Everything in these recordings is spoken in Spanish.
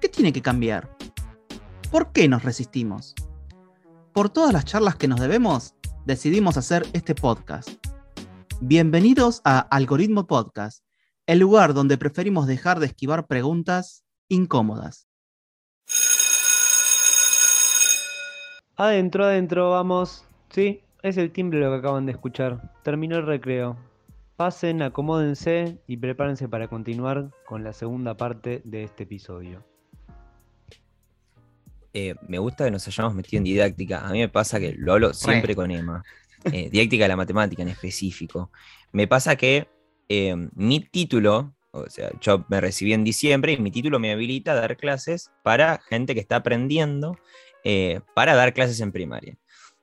¿Qué tiene que cambiar? ¿Por qué nos resistimos? Por todas las charlas que nos debemos, decidimos hacer este podcast. Bienvenidos a Algoritmo Podcast, el lugar donde preferimos dejar de esquivar preguntas incómodas. Adentro, adentro, vamos. Sí, es el timbre lo que acaban de escuchar. Terminó el recreo. Pasen, acomódense y prepárense para continuar con la segunda parte de este episodio. Eh, me gusta que nos hayamos metido en didáctica. A mí me pasa que lo hablo siempre con Emma. Eh, didáctica de la matemática en específico. Me pasa que eh, mi título, o sea, yo me recibí en diciembre y mi título me habilita a dar clases para gente que está aprendiendo para dar clases en primaria.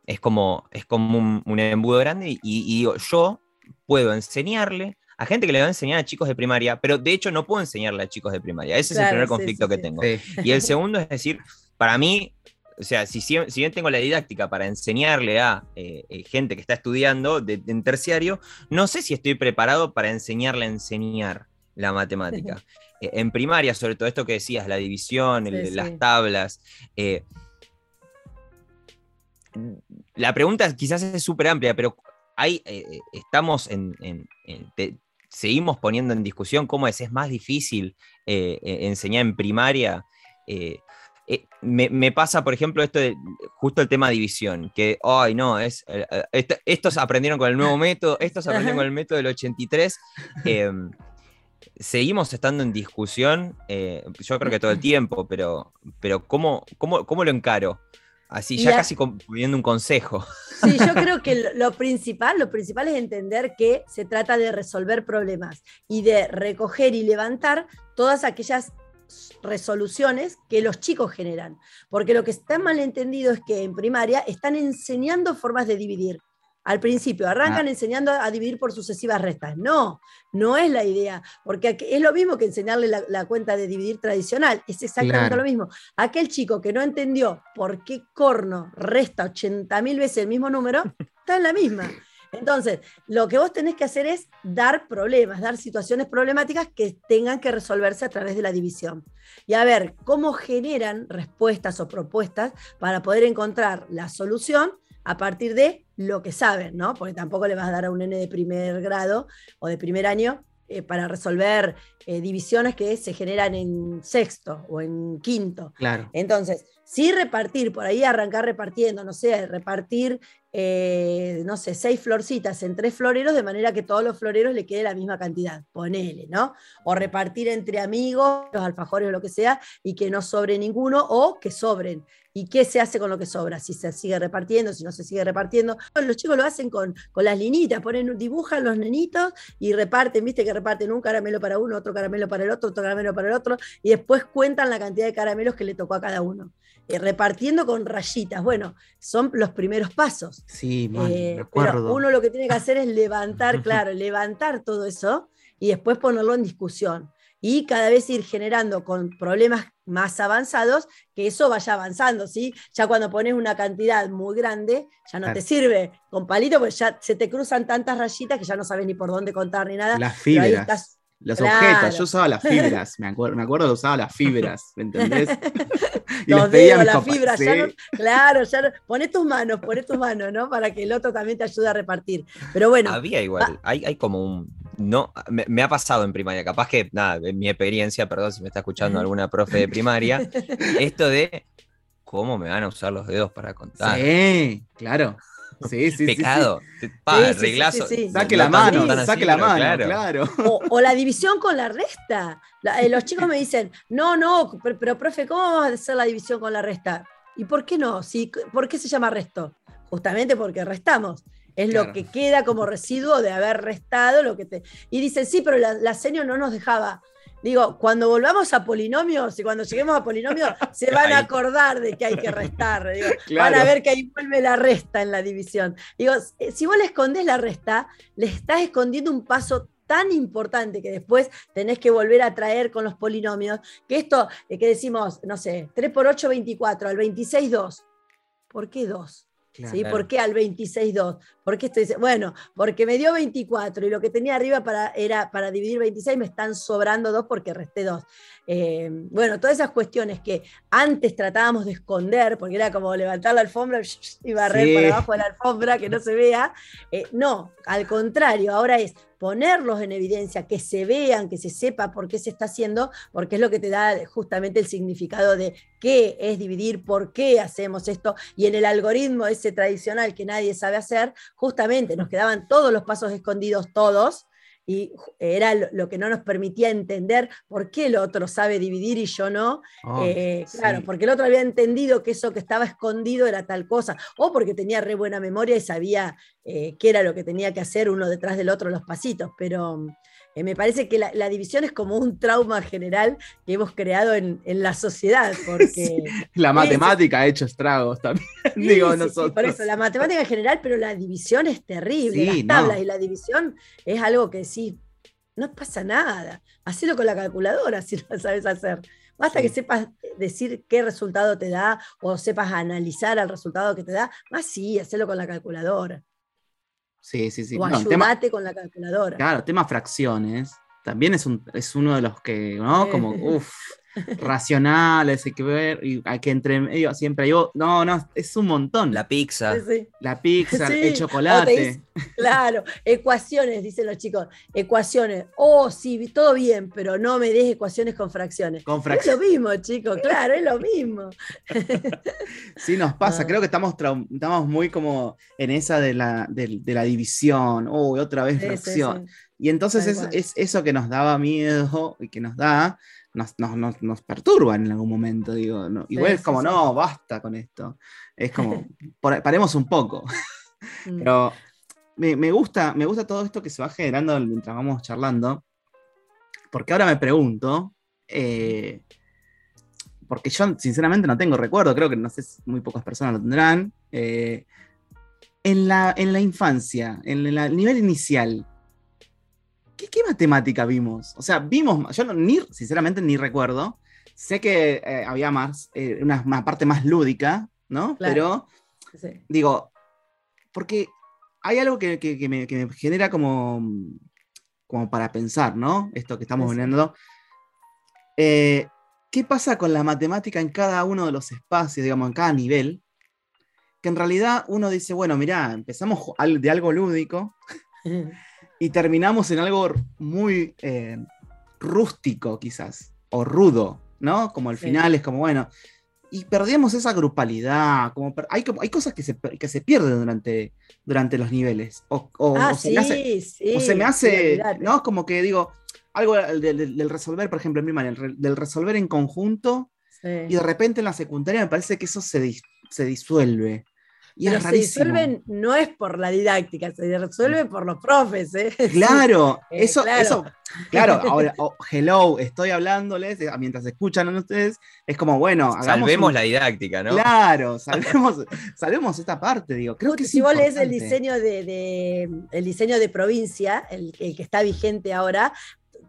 Es como, es como un, embudo grande y, digo, yo puedo enseñarle a gente que le va a enseñar a chicos de primaria, pero de hecho no puedo enseñarle a chicos de primaria. Ese es el primer conflicto que tengo. Y el segundo es decir, para mí, o sea, si, si, bien tengo la didáctica para enseñarle a eh, eh, gente que está estudiando en terciario, no sé si estoy preparado para enseñarle a enseñar la matemática. Eh, en primaria, sobre todo esto que decías, la división, las tablas. la pregunta quizás es súper amplia, pero hay, estamos en, seguimos poniendo en discusión cómo es, es más difícil enseñar en primaria. Eh, me, pasa, por ejemplo, esto de justo el tema división, que, ay, no, es, eh, eh, estos aprendieron con el nuevo método, estos aprendieron con el método del 83. Em, seguimos estando en discusión, yo creo que todo el tiempo, pero, pero ¿cómo, cómo, cómo lo encaro? Así, ya casi pidiendo un consejo. Sí, yo creo que lo principal, lo principal es entender que se trata de resolver problemas y de recoger y levantar todas aquellas resoluciones que los chicos generan. Porque lo que está mal entendido es que en primaria están enseñando formas de dividir. Al principio, arrancan ah. enseñando a dividir por sucesivas restas. No, no es la idea, porque es lo mismo que enseñarle la, cuenta de dividir tradicional, es exactamente lo mismo. Aquel chico que no entendió por qué corno resta 80.000 veces el mismo número, está en la misma. Entonces, lo que vos tenés que hacer es dar problemas, dar situaciones problemáticas que tengan que resolverse a través de la división. Y a ver cómo generan respuestas o propuestas para poder encontrar la solución a partir de lo que saben, ¿no? Porque tampoco le vas a dar a un nene de primer grado o de primer año eh, para resolver eh, divisiones que se generan en sexto o en quinto. Claro. Entonces, sí repartir, por ahí arrancar repartiendo, no sé, repartir, eh, no sé, seis florcitas en tres floreros de manera que todos los floreros le quede la misma cantidad, ponele, ¿no? O repartir entre amigos, los alfajores o lo que sea, y que no sobre ninguno, o que sobren. ¿Y qué se hace con lo que sobra? Si se sigue repartiendo, si no se sigue repartiendo. Los chicos lo hacen con, con las linitas, ponen, dibujan los nenitos y reparten, viste que reparten un caramelo para uno, otro caramelo para el otro, otro caramelo para el otro, y después cuentan la cantidad de caramelos que le tocó a cada uno. Eh, repartiendo con rayitas. Bueno, son los primeros pasos. Sí, eh, Pero uno lo que tiene que hacer es levantar, claro, levantar todo eso y después ponerlo en discusión. Y cada vez ir generando con problemas más avanzados, que eso vaya avanzando, ¿sí? Ya cuando pones una cantidad muy grande, ya no te sirve con palito, porque ya se te cruzan tantas rayitas que ya no sabes ni por dónde contar ni nada. Las fibras. Los objetos, yo usaba las fibras, me acuerdo, me acuerdo que usaba las fibras, ¿me entendés? y Los dedos, las fibras, claro, ya no, poné tus manos, poné tus manos, ¿no? Para que el otro también te ayude a repartir. Pero bueno. Había igual, hay, hay, como un. No, me, ha pasado en primaria, capaz que, nada, en mi experiencia, perdón si me está escuchando alguna profe de primaria, esto de cómo me van a usar los dedos para contar. Sí, claro. Sí, sí, Pecado. Sí, reglazo. Saque la mano, saque la mano, claro. O, la división con la resta. Eh, los chicos me dicen, no, no, pero, profe, ¿cómo vamos a hacer la división con la resta? ¿Y por qué no? Sí, ¿Por qué se llama resto? Justamente porque restamos. Es lo que queda como residuo de haber restado lo que te. Y dicen, sí, pero la, la no nos dejaba. Digo, cuando volvamos a polinomios y cuando lleguemos a polinomios, se van a acordar de que hay que restar. digo, Van a ver que ahí vuelve la resta en la división. Digo, eh, si vos le escondés la resta, le estás escondiendo un paso tan importante que después tenés que volver a traer con los polinomios, que esto eh, que decimos, no sé, 3 por 8, 24, al 26, 2. ¿Por qué 2? Claro. ¿Sí? ¿Por qué al 26.2? ¿Por qué estoy Bueno, porque me dio 24 y lo que tenía arriba para, era para dividir 26 me están sobrando 2 porque resté 2. Eh, bueno, todas esas cuestiones que antes tratábamos de esconder, porque era como levantar la alfombra y barrer Sí. para abajo de la alfombra, que no se vea. eh, no, al contrario, ahora es ponerlos en evidencia, que se vean, que se sepa por qué se está haciendo, porque es lo que te da justamente el significado de qué es dividir, por qué hacemos esto, y en el algoritmo ese tradicional que nadie sabe hacer, justamente nos quedaban todos los pasos escondidos, todos, y era lo, que no nos permitía entender por qué el otro sabe dividir y yo no. Oh, Eh, claro, porque el otro había entendido que eso que estaba escondido era tal cosa, o porque tenía re buena memoria y sabía eh, qué era lo que tenía que hacer uno detrás del otro los pasitos, pero eh, me parece que la, la división es como un trauma general que hemos creado en, en la sociedad, porque... La matemática ha hecho estragos también. Sí, digo, sí, nosotros. por eso, la matemática en general, pero la división es terrible. Las no. tablas y la división es algo que sí, no pasa nada. Hacelo con la calculadora si lo sabes hacer. Basta que sepas decir qué resultado te da o sepas analizar al resultado que te da. Más sí, hacelo con la calculadora. Sí, sí, sí. o No, tema- ayudate con la calculadora. Claro, tema fracciones. También es, un, es uno de los que, ¿no? Como, uff, racionales, hay que ver, y hay que entre medio siempre hay, o- no, no, es un montón. La La, pizza. Sí, sí. pizza, Sí, el chocolate. dice- Claro, ecuaciones, dicen los chicos. Ecuaciones. Oh, sí, todo bien, pero no me des ecuaciones con fracciones. Con Es fracciones. lo mismo, chicos, claro, es lo mismo. Sí, nos pasa, Ah. creo que estamos, estamos muy como en esa de la, de, la división, uy, otra vez Sí, sí, fracción. Y entonces es, es eso que nos daba miedo y que nos da, nos, nos, nos, perturba en algún momento, digo. ¿no? Igual es sí, como, sí. no, basta con esto. Es como, paremos un poco. Mm. Pero me, me gusta, me gusta todo esto que se va generando mientras vamos charlando. Porque ahora me pregunto, eh, porque yo sinceramente no tengo recuerdo, creo que no sé, si muy pocas personas lo tendrán. eh, en, la, en la infancia, en el nivel inicial, ¿qué, qué matemática vimos? O sea, vimos, yo no- ni, sinceramente ni recuerdo. Sé que eh, había más, eh, una, una parte más lúdica, ¿no? Claro. Pero Sí. digo, porque hay algo que, que- que me, que me genera como, como para pensar, ¿no? Esto que estamos Sí, viendo. Eh, ¿Qué pasa con la matemática en cada uno de los espacios, digamos, en cada nivel? Que en realidad uno dice, bueno, mirá, empezamos de algo lúdico y terminamos en algo muy eh, rústico, quizás, o rudo, ¿no? Como al Sí. final es como, bueno, y perdemos esa grupalidad, como hay, hay cosas que se, que se pierden durante, durante los niveles, o, o- Ah, o se sí, me hace, sí. o se me hace. ¿no? Como que digo, algo del, del- del resolver, por ejemplo, en el re- del resolver en conjunto, y de repente en la secundaria me parece que eso se, dis- se disuelve. Y Pero es se rarísimo. disuelven no es por la didáctica, se disuelven por los profes, ¿eh? Claro, Eh, eso, claro. eso, claro, ahora, oh, hello, estoy hablándoles, eh, mientras escuchan a ustedes, es como, bueno, Salvemos un- la didáctica, ¿no? Claro, salvemos, salvemos esta parte, digo, creo que es si vos lees el diseño de, de- el diseño de provincia, el, el que está vigente ahora,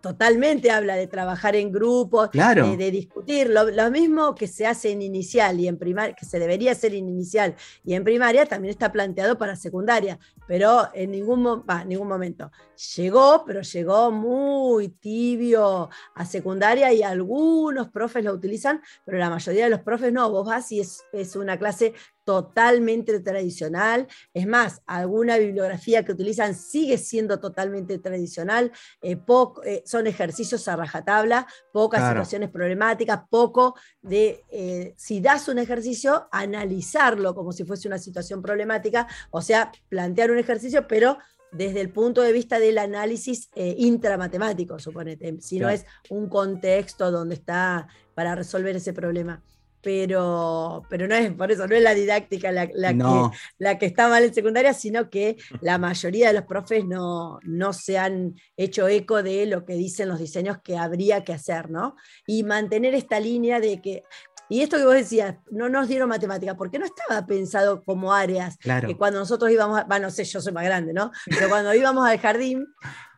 totalmente habla de trabajar en grupos, Claro. de, de discutir. Lo, lo mismo que se hace en inicial y en primaria, que se debería hacer en inicial y en primaria, también está planteado para secundaria, pero en ningún, mo- va, ningún momento. Llegó, pero llegó muy tibio a secundaria y algunos profes lo utilizan, pero la mayoría de los profes no. Vos vas y es, es una clase totalmente tradicional. Es más, alguna bibliografía que utilizan sigue siendo totalmente tradicional. eh, poco- eh, son ejercicios a rajatabla, pocas Claro. situaciones problemáticas, poco de, eh, si das un ejercicio, analizarlo como si fuese una situación problemática, o sea, plantear un ejercicio, pero desde el punto de vista del análisis eh, intramatemático, suponete, si no es un contexto donde está para resolver ese problema. pero, pero no es por eso, no es la didáctica la, la No. que, la que está mal en secundaria, sino que la mayoría de los profes no, no se han hecho eco de lo que dicen los diseños que habría que hacer, ¿no? Y mantener esta línea de que, y esto que vos decías, no nos dieron matemática, porque no estaba pensado como áreas, Claro. que cuando nosotros íbamos, a- bueno, no sé, yo soy más grande, ¿no? Pero cuando íbamos al jardín,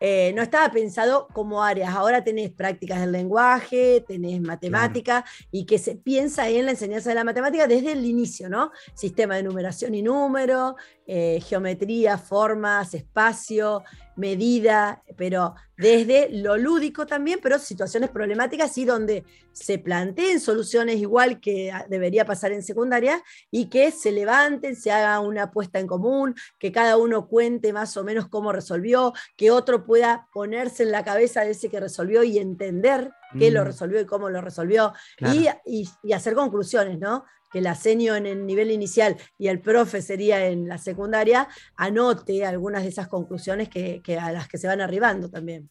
eh, no estaba pensado como áreas. Ahora tenés prácticas del lenguaje, tenés matemática, y que se piensa en la enseñanza de la matemática desde el inicio, ¿no? Sistema de numeración y número, eh, geometría, formas, espacio, medida, pero desde lo lúdico también, pero situaciones problemáticas y donde se planteen soluciones igual que ah, debería pasar en secundaria y que se levanten, se haga una apuesta en común, que cada uno cuente más o menos cómo resolvió, que otro pueda ponerse en la cabeza de ese que resolvió y entender qué lo Mm. resolvió y cómo lo resolvió Claro. y, y- y hacer conclusiones, ¿no? Que la senio en el nivel inicial y el profe sería en la secundaria, anote algunas de esas conclusiones que, que a las que se van arribando también.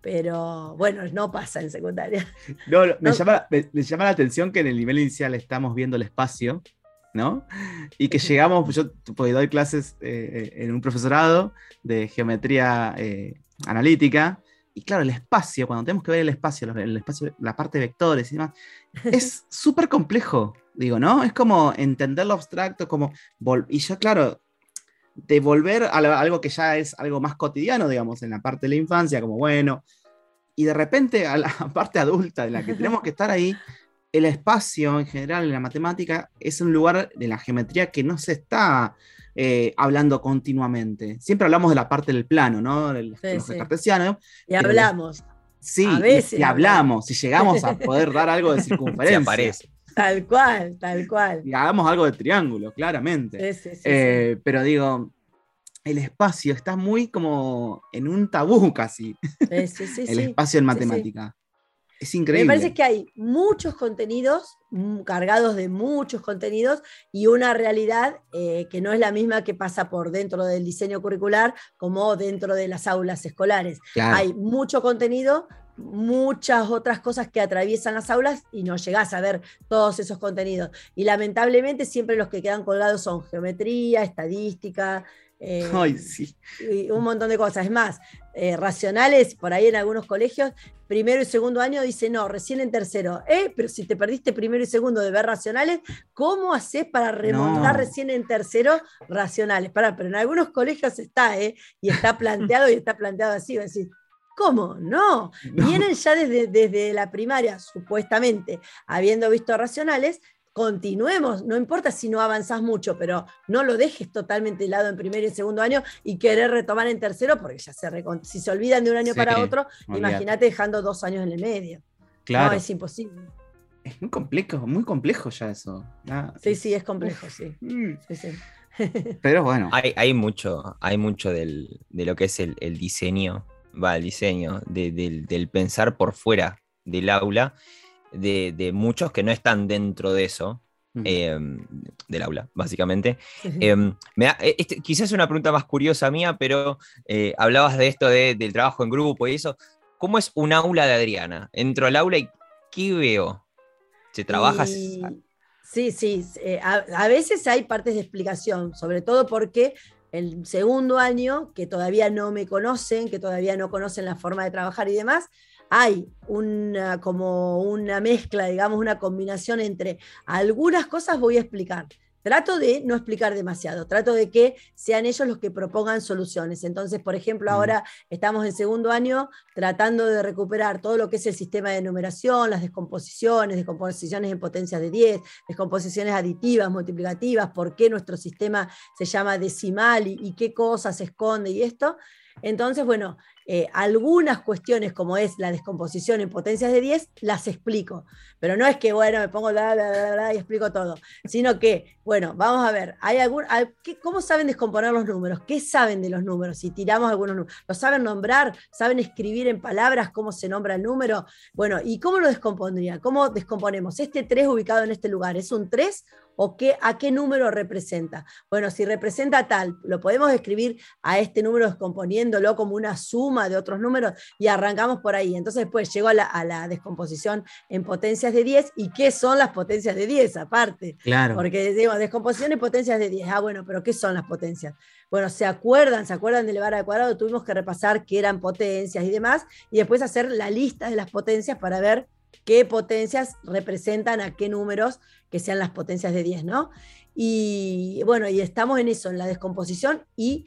Pero bueno, no pasa en secundaria. No, no, me, No. llama, me, me llama la atención que en el nivel inicial estamos viendo el espacio, ¿no? Y que llegamos, yo porque doy clases eh, en un profesorado de geometría eh, analítica, y claro, el espacio, cuando tenemos que ver el espacio, el espacio, la parte de vectores y demás, es súper complejo, digo, ¿no? Es como entender lo abstracto, como... Y yo, claro, de volver a algo que ya es algo más cotidiano, digamos, en la parte de la infancia, como bueno, y de repente a la parte adulta en la que tenemos que estar ahí, el espacio en general en la matemática es un lugar de la geometría que no se está eh, hablando continuamente. Siempre hablamos de la parte del plano, ¿no? Del Sí, los sí. cartesianos. Y Pero hablamos, Sí, A y- veces y, hablamos, si llegamos a poder dar algo de Se circunferencia, aparece. tal cual, tal cual. y hagamos algo de triángulo, claramente. Sí, sí, sí, sí. Eh, pero digo, el espacio está muy como en un tabú casi, Sí, sí, sí, el sí. espacio en Sí, sí. matemática. Es Me parece que hay muchos contenidos, mm, cargados de muchos contenidos, y una realidad eh, que no es la misma que pasa por dentro del diseño curricular como dentro de las aulas escolares. Claro. Hay mucho contenido, muchas otras cosas que atraviesan las aulas y no llegás a ver todos esos contenidos. Y lamentablemente siempre los que quedan colgados son geometría, estadística. Eh, Ay, sí. y un montón de cosas. Es más, eh, racionales, por ahí en algunos colegios, primero y segundo año dice no, recién en tercero. Eh, pero si te perdiste primero y segundo de ver racionales, ¿cómo haces para remontar No. recién en tercero racionales? Pará, pero en algunos colegios está, ¿eh? Y está planteado y está planteado así. a decir, ¿Cómo? No. No. Vienen ya desde, desde la primaria, supuestamente, habiendo visto racionales, continuemos, no importa si no avanzás mucho, pero no lo dejes totalmente de lado en primer y segundo año y querer retomar en tercero, porque ya se si se olvidan de un año Sí, para otro, imagínate dejando dos años en el medio. Claro. No, es imposible. Es muy complejo, muy complejo ya eso. Ya, Sí, sí, es complejo, sí. Mm. sí, sí. Pero bueno, Hay, hay mucho, hay mucho del- de lo que es el, el diseño, va, el diseño, de- del, del pensar por fuera del aula, de, de muchos que no están dentro de eso, eh, del aula, básicamente. Eh, me da- eh, este, quizás es una pregunta más curiosa mía, pero eh, hablabas de esto de- del trabajo en grupo y eso. ¿Cómo es un aula de Adriana? Entro al aula y ¿qué veo? ¿Se trabaja? Y- Sí, sí. eh, a, a veces hay partes de explicación, sobre todo porque el segundo año, que todavía no me conocen, que todavía no conocen la forma de trabajar y demás, hay una, como una mezcla, digamos, una combinación entre algunas cosas voy a explicar. Trato de no explicar demasiado, trato de que sean ellos los que propongan soluciones. Entonces, por ejemplo, ahora estamos en segundo año tratando de recuperar todo lo que es el sistema de numeración, las descomposiciones, descomposiciones en potencias de 10, descomposiciones aditivas, multiplicativas, por qué nuestro sistema se llama decimal y, y qué cosas se esconde y esto. Entonces, bueno, eh, algunas cuestiones como es la descomposición en potencias de 10, las explico. Pero no es que, bueno, me pongo bla, bla, bla, y explico todo, sino que, bueno, vamos a ver, ¿hay algún, ¿cómo saben descomponer los números? ¿Qué saben de los números? Si tiramos algunos números, ¿lo saben nombrar? ¿Saben escribir en palabras cómo se nombra el número? Bueno, ¿y cómo lo descompondría? ¿Cómo descomponemos? Este 3 ubicado en este lugar, ¿es un 3 o qué, a qué número representa? Bueno, si representa tal, lo podemos escribir a este número descomponiéndolo como una suma suma de otros números y arrancamos por ahí. Entonces después llego a la, a la descomposición en potencias de 10 y qué son las potencias de 10 aparte. Claro. Porque digo, descomposición en potencias de 10. Ah, bueno, pero ¿qué son las potencias? Bueno, ¿se acuerdan? ¿Se acuerdan de elevar al cuadrado? Tuvimos que repasar qué eran potencias y demás, y después hacer la lista de las potencias para ver qué potencias representan a qué números que sean las potencias de 10, ¿no? Y bueno, y estamos en eso, en la descomposición, y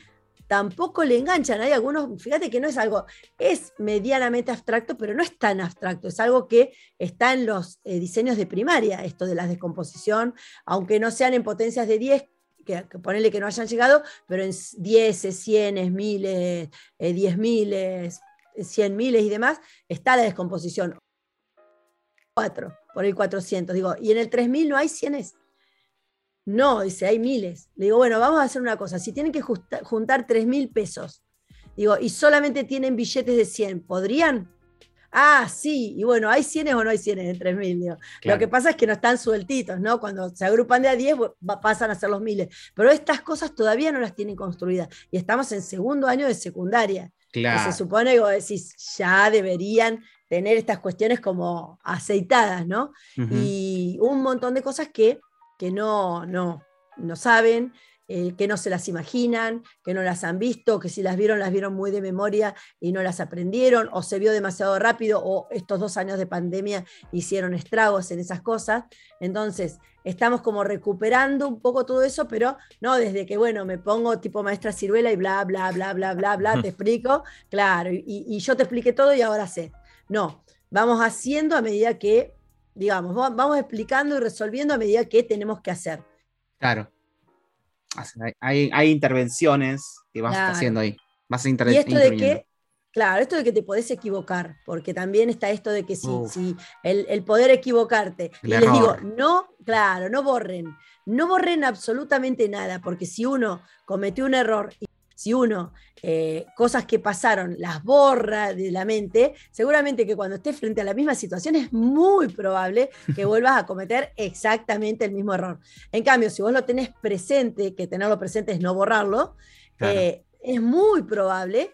tampoco le enganchan. Hay algunos, fíjate que no es algo, es medianamente abstracto, pero no es tan abstracto, es algo que está en los eh, diseños de primaria, esto de la descomposición, aunque no sean en potencias de 10, que, que ponerle que no hayan llegado, pero en 10, 100, miles, eh, 10 miles, 100 miles y demás, está la descomposición. 4, por el 400, digo, y en el 3000 no hay 100 no, dice, hay miles. Le digo, bueno, vamos a hacer una cosa. Si tienen que juntar 3 mil pesos, digo, y solamente tienen billetes de 100, ¿podrían? Ah, sí. Y bueno, ¿hay 100 o no hay 100 en 3 mil? Claro. Lo que pasa es que no están sueltitos, ¿no? Cuando se agrupan de a 10, bu- va- pasan a ser los miles. Pero estas cosas todavía no las tienen construidas. Y estamos en segundo año de secundaria. Claro. se supone que vos decís, ya deberían tener estas cuestiones como aceitadas, ¿no? Y un montón de cosas que, que no, no, no saben, eh, que no se las imaginan, que no las han visto, que si las vieron, las vieron muy de memoria y no las aprendieron, o se vio demasiado rápido, o estos dos años de pandemia hicieron estragos en esas cosas. Entonces, estamos como recuperando un poco todo eso, pero no desde que, bueno, me pongo tipo maestra ciruela y bla, bla, bla, bla, bla, bla, te explico, claro, y, y yo te expliqué todo y ahora sé. No, vamos haciendo a medida que, digamos, va- vamos explicando y resolviendo a medida que tenemos que hacer. Claro. Hay- hay, intervenciones que vas Claro. haciendo ahí. Vas a inter- Y esto de que, claro, esto de que te podés equivocar, porque también está esto de que si, si el, el poder equivocarte, El y les digo, no, claro, no borren, no borren absolutamente nada, porque si uno cometió un error y si uno eh, cosas que pasaron las borra de la mente, seguramente que cuando estés frente a la misma situación es muy probable que vuelvas a cometer exactamente el mismo error. En cambio, si vos lo tenés presente, que tenerlo presente es no borrarlo, Claro. eh, es muy probable.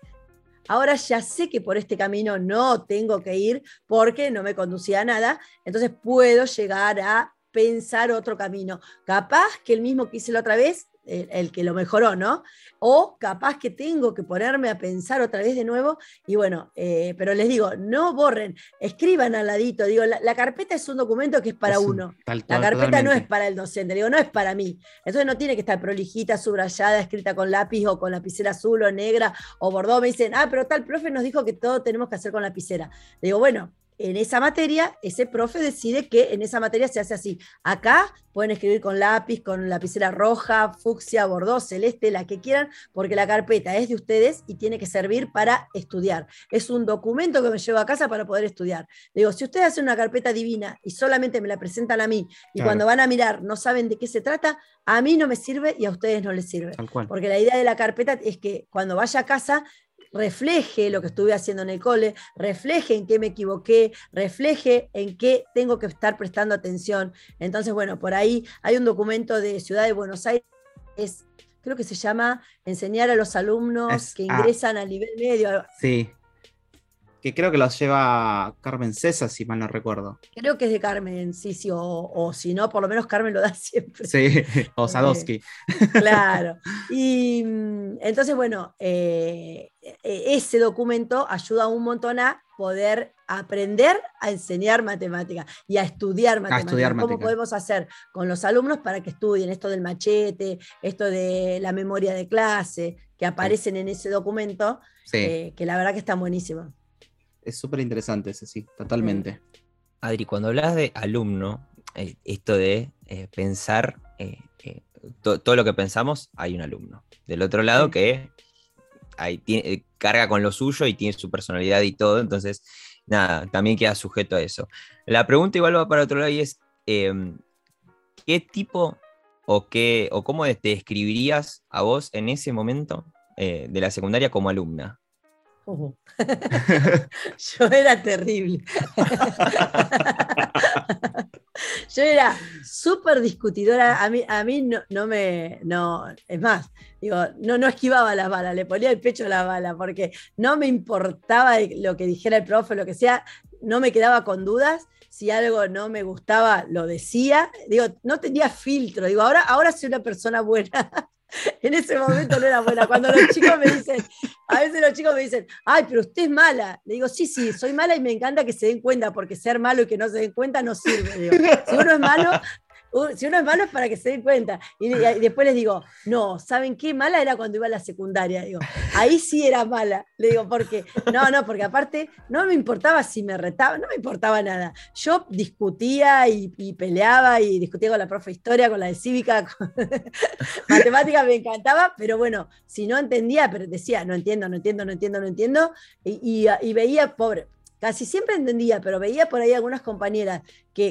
Ahora ya sé que por este camino no tengo que ir porque no me conducía a nada, entonces puedo llegar a pensar otro camino. Capaz que el mismo que hice la otra vez, el, el que lo mejoró, ¿no? O capaz que tengo que ponerme a pensar otra vez de nuevo y bueno, eh, pero les digo, no borren, escriban al ladito, digo, la, la carpeta es un documento que es para Es uno. tal- La carpeta no es para el docente, digo, no es para mí. Entonces no tiene que estar prolijita, subrayada, escrita con lápiz o con lapicera azul o negra o bordó. Me dicen, ah, pero tal profe nos dijo que todo tenemos que hacer con lapicera. Digo, bueno, en esa materia, ese profe decide que en esa materia se hace así. Acá pueden escribir con lápiz, con lapicera roja, fucsia, bordó, celeste, la que quieran, porque la carpeta es de ustedes y tiene que servir para estudiar. Es un documento que me llevo a casa para poder estudiar. Le digo, si ustedes hacen una carpeta divina y solamente me la presentan a mí y Claro. cuando van a mirar no saben de qué se trata, a mí no me sirve y a ustedes no les sirve. Porque la idea de la carpeta es que cuando vaya a casa refleje lo que estuve haciendo en el cole, refleje en qué me equivoqué, refleje en qué tengo que estar prestando atención. Entonces, bueno, por ahí hay un documento de Ciudad de Buenos Aires, es- creo que se llama Enseñar a los alumnos Es- que ah. ingresan al nivel medio. Sí. Que creo que los lleva Carmen César, si mal no recuerdo. Creo que es de Carmen, sí, sí, o, o si no, por lo menos Carmen lo da siempre. Sí, o Sadowski. Claro. Y mm, entonces, bueno, eh, e- ese documento ayuda un montón a poder aprender a enseñar matemáticas y a estudiar matemáticas. estudiar ¿Cómo podemos hacer con los alumnos para que estudien esto del machete, esto de la memoria de clase, que aparecen en ese documento, Sí, eh, que la verdad que están buenísimos. Es súper interesante ese, sí, totalmente. Adri, cuando hablas de alumno, eh, esto de eh, pensar, eh, to- todo lo que pensamos, hay un alumno. Del otro lado que tiene- eh, carga con lo suyo y tiene su personalidad y todo, entonces, nada, también queda sujeto a eso. La pregunta igual va para otro lado y es, em, ¿qué tipo o, qué, o cómo te describirías a vos en ese momento eh, de la secundaria como alumna? Yo era terrible. Yo era súper discutidora. A mí, a mí no, no me. No, es más, digo, no, no esquivaba las balas, le ponía el pecho a la bala, porque no me importaba lo que dijera el profe, lo que sea, no me quedaba con dudas. Si algo no me gustaba, lo decía. Digo, no tenía filtro. Digo, ahora, ahora soy una persona buena. en ese momento no era buena. Cuando los chicos me dicen, a veces los chicos me dicen, ay, pero usted es mala. Le digo, sí, sí, soy mala y me encanta que se den cuenta, porque ser malo y que no se den cuenta no sirve. si uno es malo, si uno es malo es para que se den cuenta. Y, después les digo, no, ¿saben qué? Mala era cuando iba a la secundaria. Digo, ahí sí era mala. Le digo, porque, no, no, porque aparte no me importaba si me retaba, no me importaba nada. Yo discutía y, peleaba y discutía con la profe de historia, con la de cívica, con matemática me encantaba, pero bueno, si no entendía, pero decía, no entiendo, no entiendo, no entiendo, no entiendo, y, y veía, pobre, casi siempre entendía, pero veía por ahí algunas compañeras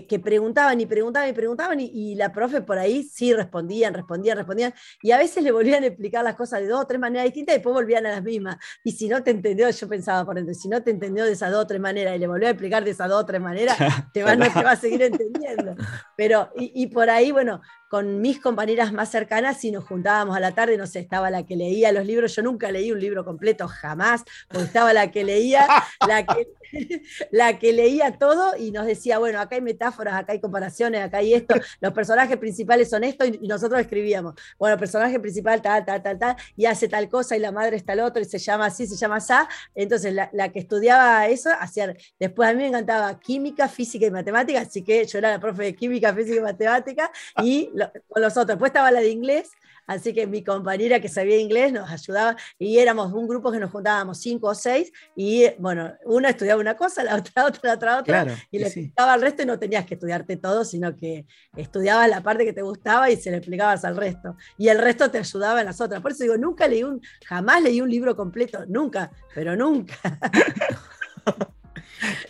que, preguntaban y preguntaban y preguntaban y, la profe por ahí sí respondían, respondían, respondían y a veces le volvían a explicar las cosas de dos o tres maneras distintas y después volvían a las mismas. Y si no te entendió, yo pensaba por dentro, si no te entendió de esas dos o tres maneras y le volvió a explicar de esas dos o tres maneras, te va, no te va a seguir entendiendo. Pero, y, y por ahí, bueno, con mis compañeras más cercanas, si nos juntábamos a la tarde, no sé, estaba la que leía los libros, yo nunca leí un libro completo, jamás, porque estaba la que leía, la que, la que leía todo y nos decía, bueno, acá hay metáforas, acá hay comparaciones, acá hay esto, los personajes principales son esto, y, nosotros escribíamos, bueno, el personaje principal tal, tal, tal, tal, y hace tal cosa, y la madre está el otro, y se llama así, se llama así, entonces la, que estudiaba eso, hacía, después a mí me encantaba química, física y matemática, así que yo era la profe de química, física y matemática, y con los otros, después estaba la de inglés, Así que mi compañera que sabía inglés nos ayudaba y éramos un grupo que nos juntábamos cinco o seis y bueno, una estudiaba una cosa, la otra otra, la otra otra y le explicaba al resto y no tenías que estudiarte todo, sino que estudiabas la parte que te gustaba y se le explicabas al resto. Y el resto te ayudaba en las otras. Por eso digo, nunca leí un, jamás leí un libro completo, nunca, pero nunca.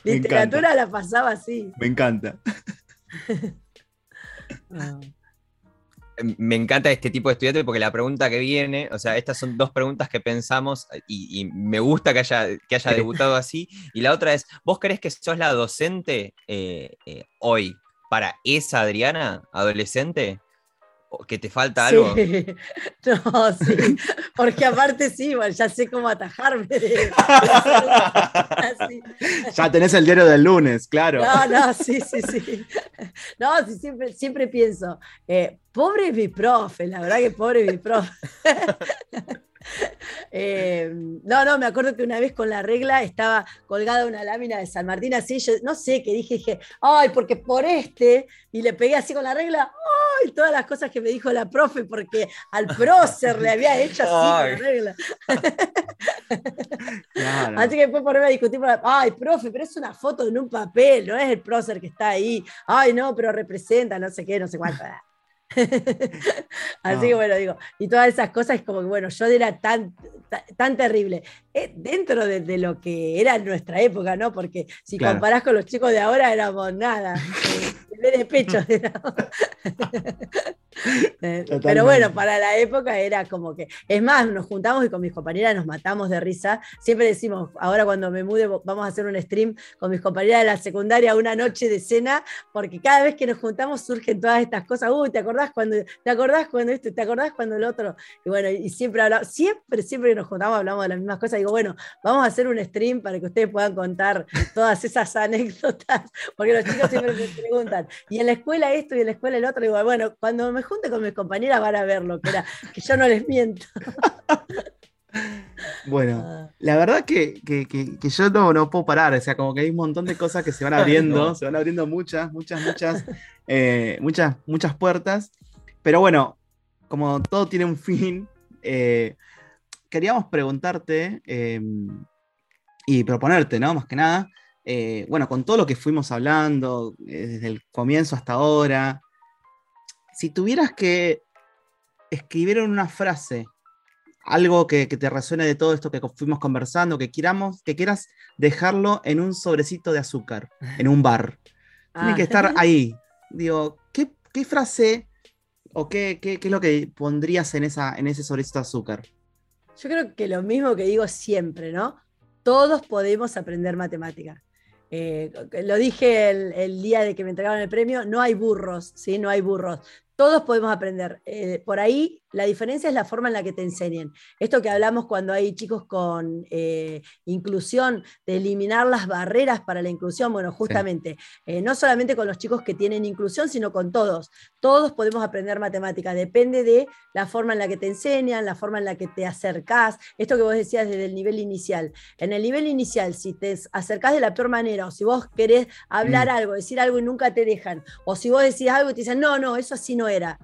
Literatura la pasaba así. Me encanta. Ah me encanta este tipo de estudiante porque la pregunta que viene, o sea, estas son dos preguntas que pensamos y, me gusta que haya, que haya debutado así. Y la otra es, ¿vos crees que sos la docente eh, eh, hoy para esa Adriana, adolescente? Que te falta algo. No, sí, porque aparte sí, ya sé cómo atajarme. ya tenés el diario del lunes, claro. No, no, sí, sí, sí. No, sí, siempre, siempre pienso, eh, pobre mi profe, la verdad que pobre mi profe. Eh, no, no, me acuerdo que una vez con la regla estaba colgada una lámina de San Martín así, yo no sé qué dije, dije, ay, porque por este, y le pegué así con la regla, ay, todas las cosas que me dijo la profe, porque al prócer le había hecho así con la regla. Así que después ponerme a discutir, ay, profe, pero es una foto en un papel, no es el prócer que está ahí, ay, no, pero representa, no sé qué, no sé cuánto. Así que bueno, digo, y todas esas cosas, como que bueno, yo era tan, tan, terrible. Eh, dentro de, lo que era nuestra época, ¿no? Porque si comparás con los chicos de ahora, éramos nada. de pecho. Eh, pero bueno, para la época era como que, es más, nos juntamos y con mis compañeras nos matamos de risa. Siempre decimos, ahora cuando me mude vamos a hacer un stream con mis compañeras de la secundaria, una noche de cena, porque cada vez que nos juntamos surgen todas estas cosas. Uy, ¿te acordás cuando, te acordás cuando esto, te acordás cuando el otro? Y bueno, y siempre hablamos, siempre, siempre que nos juntamos hablamos de las mismas cosas. Digo, bueno, vamos a hacer un stream para que ustedes puedan contar todas esas anécdotas, porque los chicos siempre me preguntan, y en la escuela esto y en la escuela el otro, digo, bueno, cuando me junte con mis compañeras van a ver lo que era, que yo no les miento. Bueno, ah. la verdad que, yo no, no, puedo parar, o sea, como que hay un montón de cosas que se van abriendo, se van abriendo muchas, muchas, muchas, eh, muchas, muchas puertas, pero bueno, como todo tiene un fin, eh, queríamos preguntarte em, y proponerte, ¿no? Más que nada, eh, bueno, con todo lo que fuimos hablando, eh, desde el comienzo hasta ahora, si tuvieras que escribir en una frase algo que, te resuene de todo esto que fuimos conversando, que, queramos, que quieras dejarlo en un sobrecito de azúcar, en un bar. Tiene que estar ah. ahí. Digo, ¿qué, frase o qué, qué, es lo que pondrías en, esa, en ese sobrecito de azúcar? Yo creo que lo mismo que digo siempre, ¿no? Todos podemos aprender matemática. Eh, lo dije el, día de que me entregaron el premio, no hay burros, ¿sí? No hay burros. Todos podemos aprender. Eh, por ahí la diferencia es la forma en la que te enseñen. Esto que hablamos cuando hay chicos con eh, inclusión, de eliminar las barreras para la inclusión, bueno, justamente, eh, no solamente con los chicos que tienen inclusión, sino con todos. Todos podemos aprender matemáticas, depende de la forma en la que te enseñan, la forma en la que te acercás. Esto que vos decías desde el nivel inicial. En el nivel inicial, si te acercás de la peor manera, o si vos querés hablar mm. algo, decir algo y nunca te dejan, o si vos decís algo y te dicen, no, no, eso así no era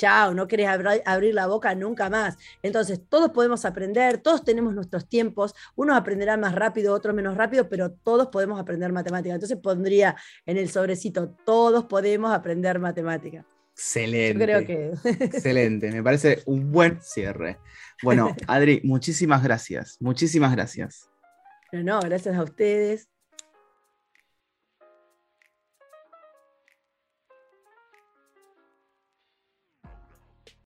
chao, no querés abrir la boca nunca más. Entonces, todos podemos aprender, todos tenemos nuestros tiempos, unos aprenderán más rápido, otros menos rápido, pero todos podemos aprender matemática. Entonces pondría en el sobrecito, todos podemos aprender matemática. Excelente. creo que... Excelente, me parece un buen cierre. Bueno, Adri, muchísimas gracias, muchísimas gracias. No, no, gracias a ustedes.